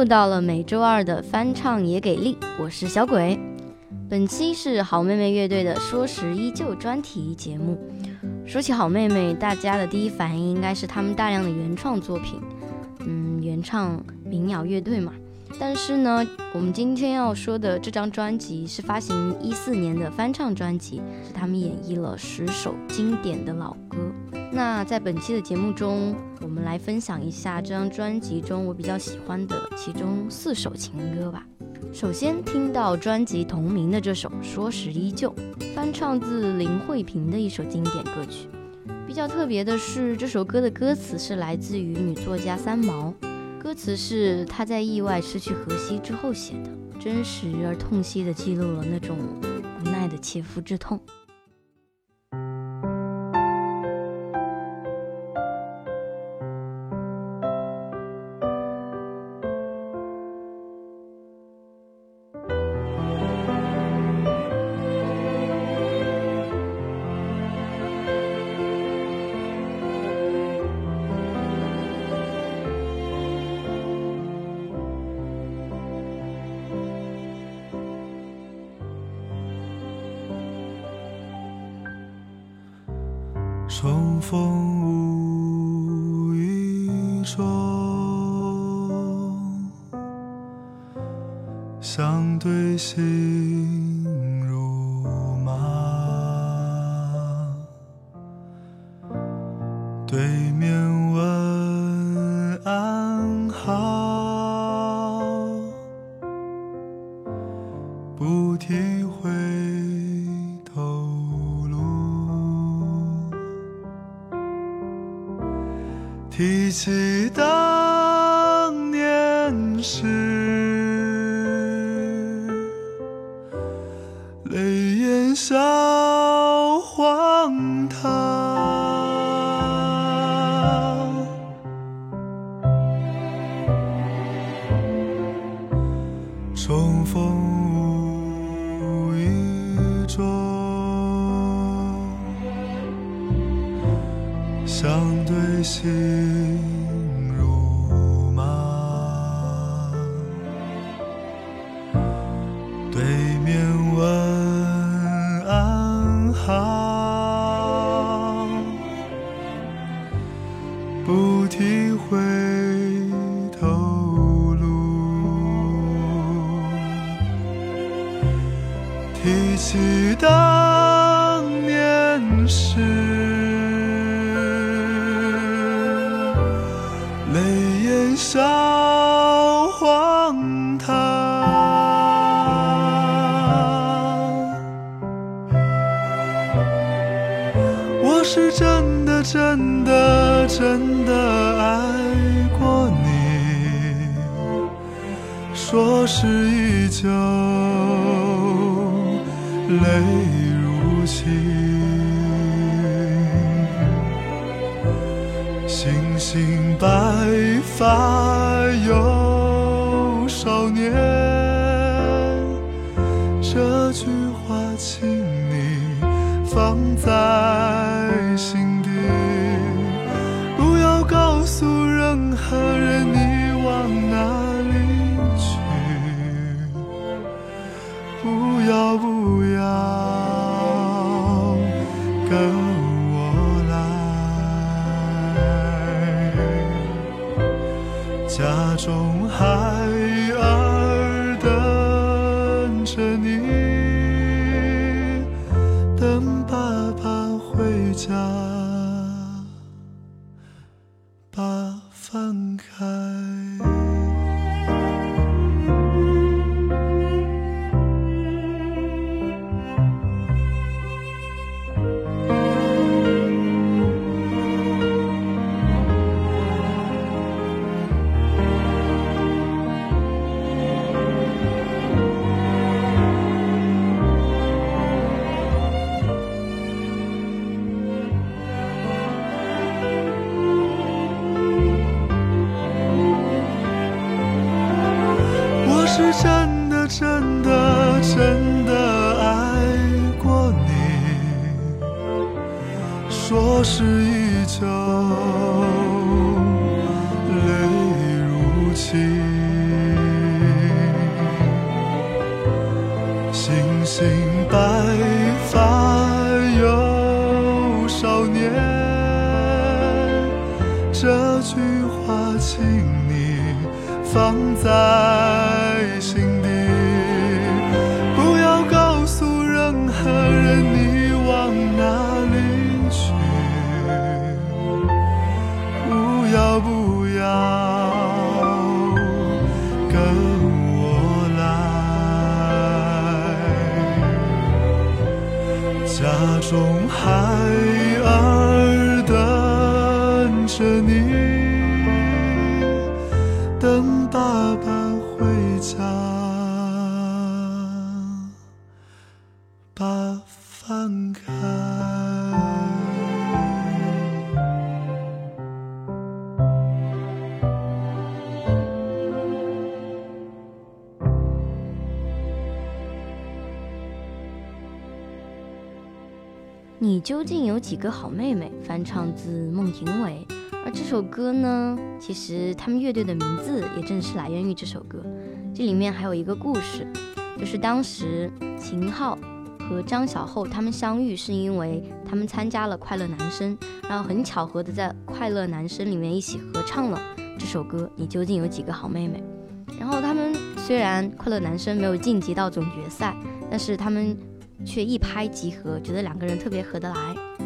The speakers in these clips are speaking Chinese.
又到了每周二的翻唱也给力，我是小鬼。本期是好妹妹乐队的《说时依旧》专题节目。说起好妹妹，大家的第一反应应该是他们大量的原创作品，嗯，原唱民谣乐队嘛。但是呢，我们今天要说的这张专辑是发行一四年的翻唱专辑，是他们演绎了十首经典的老歌。那在本期的节目中，我们来分享一下这张专辑中我比较喜欢的其中四首情歌吧。首先听到专辑同名的这首《说时依旧》，翻唱自林慧萍的一首经典歌曲。比较特别的是，这首歌的歌词是来自于女作家三毛，歌词是她在意外失去荷西之后写的，真实而痛惜地记录了那种无奈的切肤之痛。相对心如麻。对面对真的真的爱过你，说是依旧，泪如倾。星星白发有少年，这句话请你放在心 go. 放在究竟有几个好妹妹？翻唱自孟庭苇。而这首歌呢，其实他们乐队的名字也正是来源于这首歌。这里面还有一个故事，就是当时秦昊和张小厚他们相遇，是因为他们参加了《快乐男声》，然后很巧合的在《快乐男声》里面一起合唱了这首歌《你究竟有几个好妹妹》。然后他们虽然《快乐男声》没有晋级到总决赛，但是他们却一拍即合，觉得两个人特别合得来。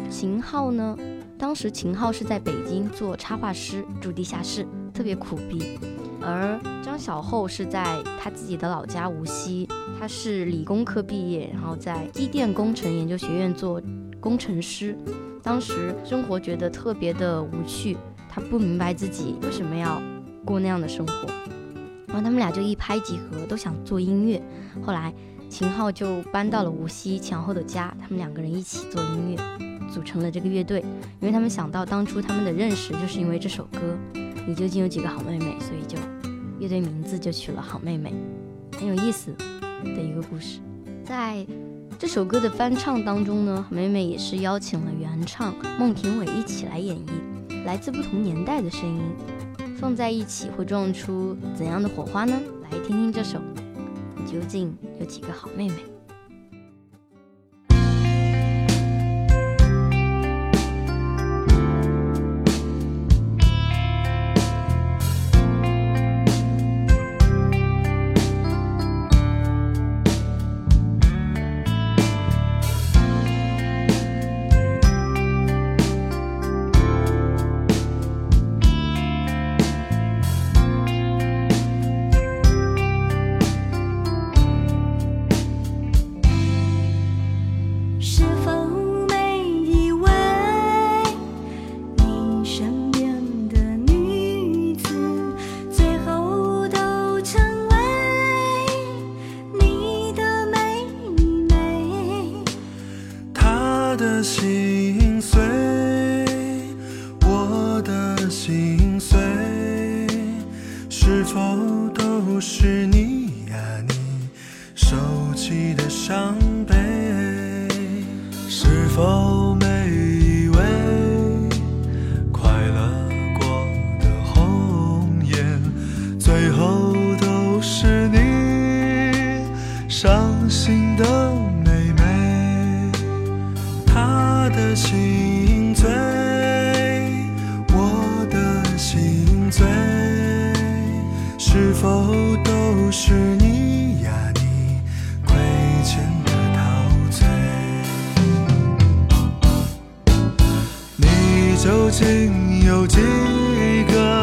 秦昊呢？当时秦昊是在北京做插画师，住地下室，特别苦逼。而张小厚是在他自己的老家无锡，他是理工科毕业，然后在机电工程研究学院做工程师。当时生活觉得特别的无趣，他不明白自己为什么要过那样的生活。然后他们俩就一拍即合，都想做音乐。后来秦昊就搬到了无锡前后的家，他们两个人一起做音乐。组成了这个乐队，因为他们想到当初他们的认识就是因为这首歌《你究竟有几个好妹妹》，所以就乐队名字就取了好妹妹，很有意思的一个故事。在这首歌的翻唱当中呢，好妹妹也是邀请了原唱孟庭苇一起来演绎，来自不同年代的声音放在一起会撞出怎样的火花呢？来听听这首《究竟有几个好妹妹》。情有几个？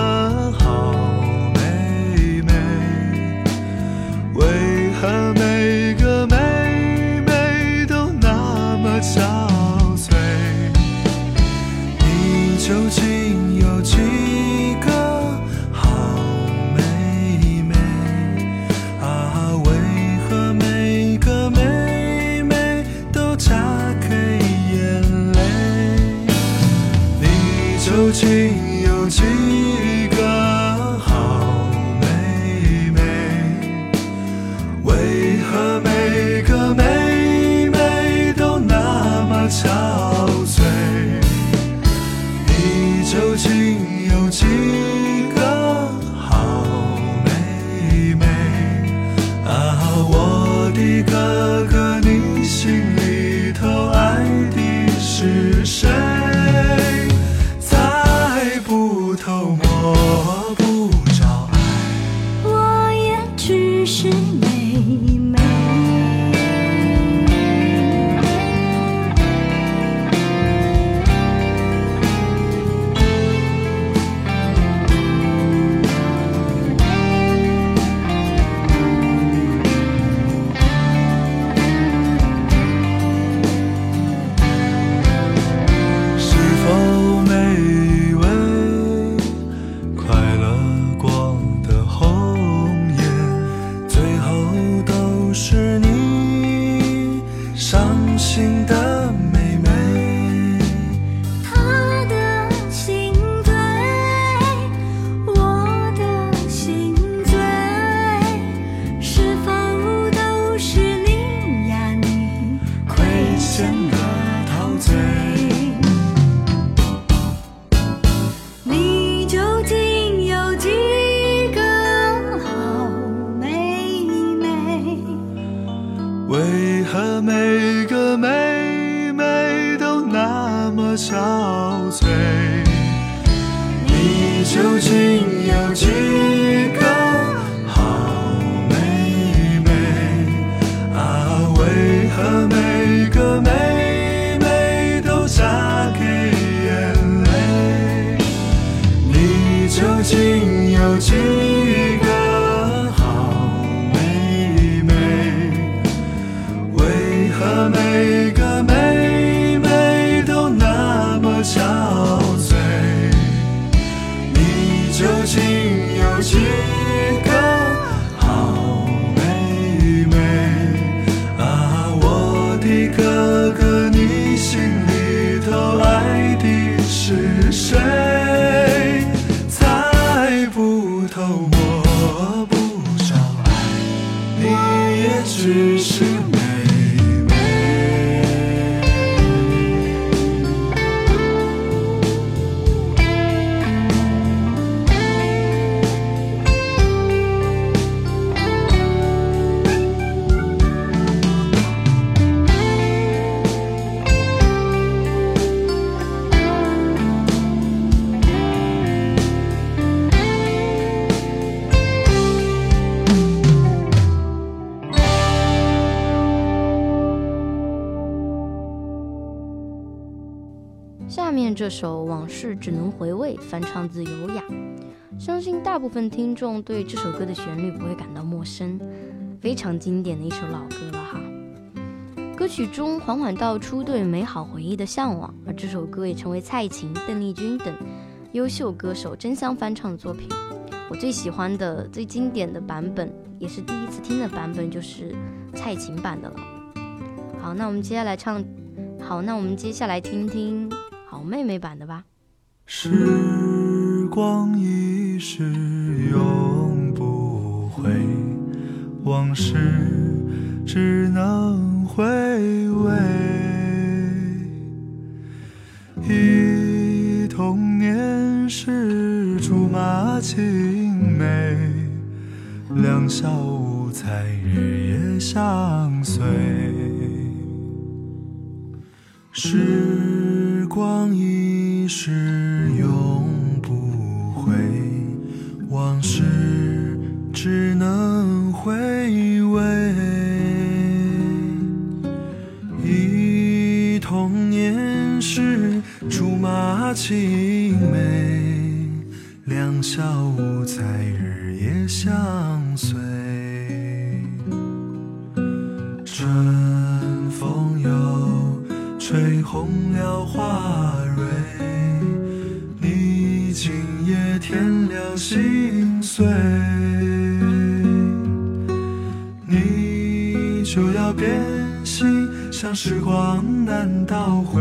这首《往事只能回味》翻唱自优雅，相信大部分听众对这首歌的旋律不会感到陌生，非常经典的一首老歌了哈。歌曲中缓缓道出对美好回忆的向往，而这首歌也成为蔡琴、邓丽君等优秀歌手争相翻唱的作品。我最喜欢的、最经典的版本，也是第一次听的版本，就是蔡琴版的了。好，那我们接下来唱，好，那我们接下来听听好妹妹版的吧。时光一逝永不回，往事只能回味。忆童年时竹马青梅，两小无猜日夜相随。时光一逝永就要变心，像时光难倒回，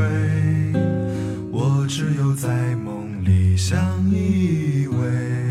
我只有在梦里相依偎。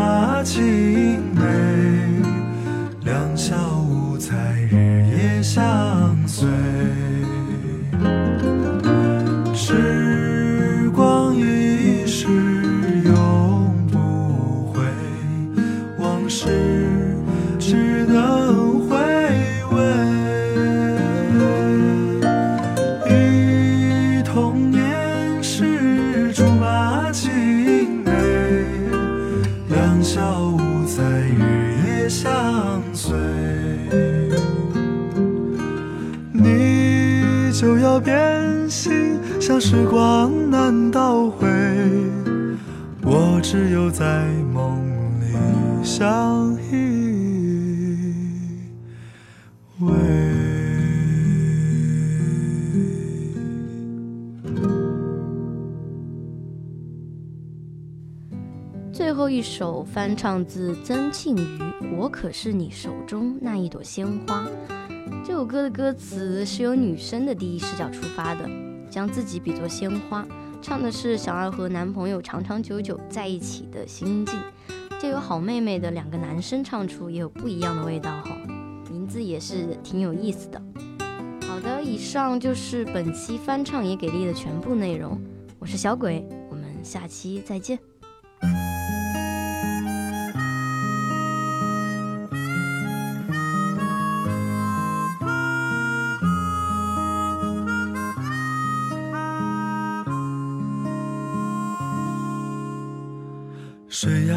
马青梅，两小只有在梦里相依。最后一首翻唱自曾庆瑜《我可是你手中那一朵鲜花》。这首歌的歌词是由女生的第一视角出发的，将自己比作鲜花，唱的是想要和男朋友长长久久在一起的心境。就有好妹妹的两个男生唱出，也有不一样的味道哈。名字也是挺有意思的。好的，以上就是本期翻唱也给力的全部内容。我是小鬼，我们下期再见。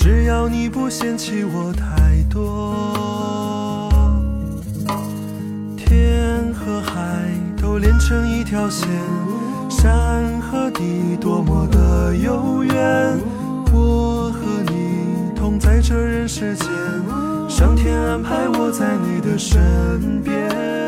只要你不嫌弃我太多。天和海都连成一条线，山和地多么的悠远。我和你同在这人世间，上天安排我在你的身边。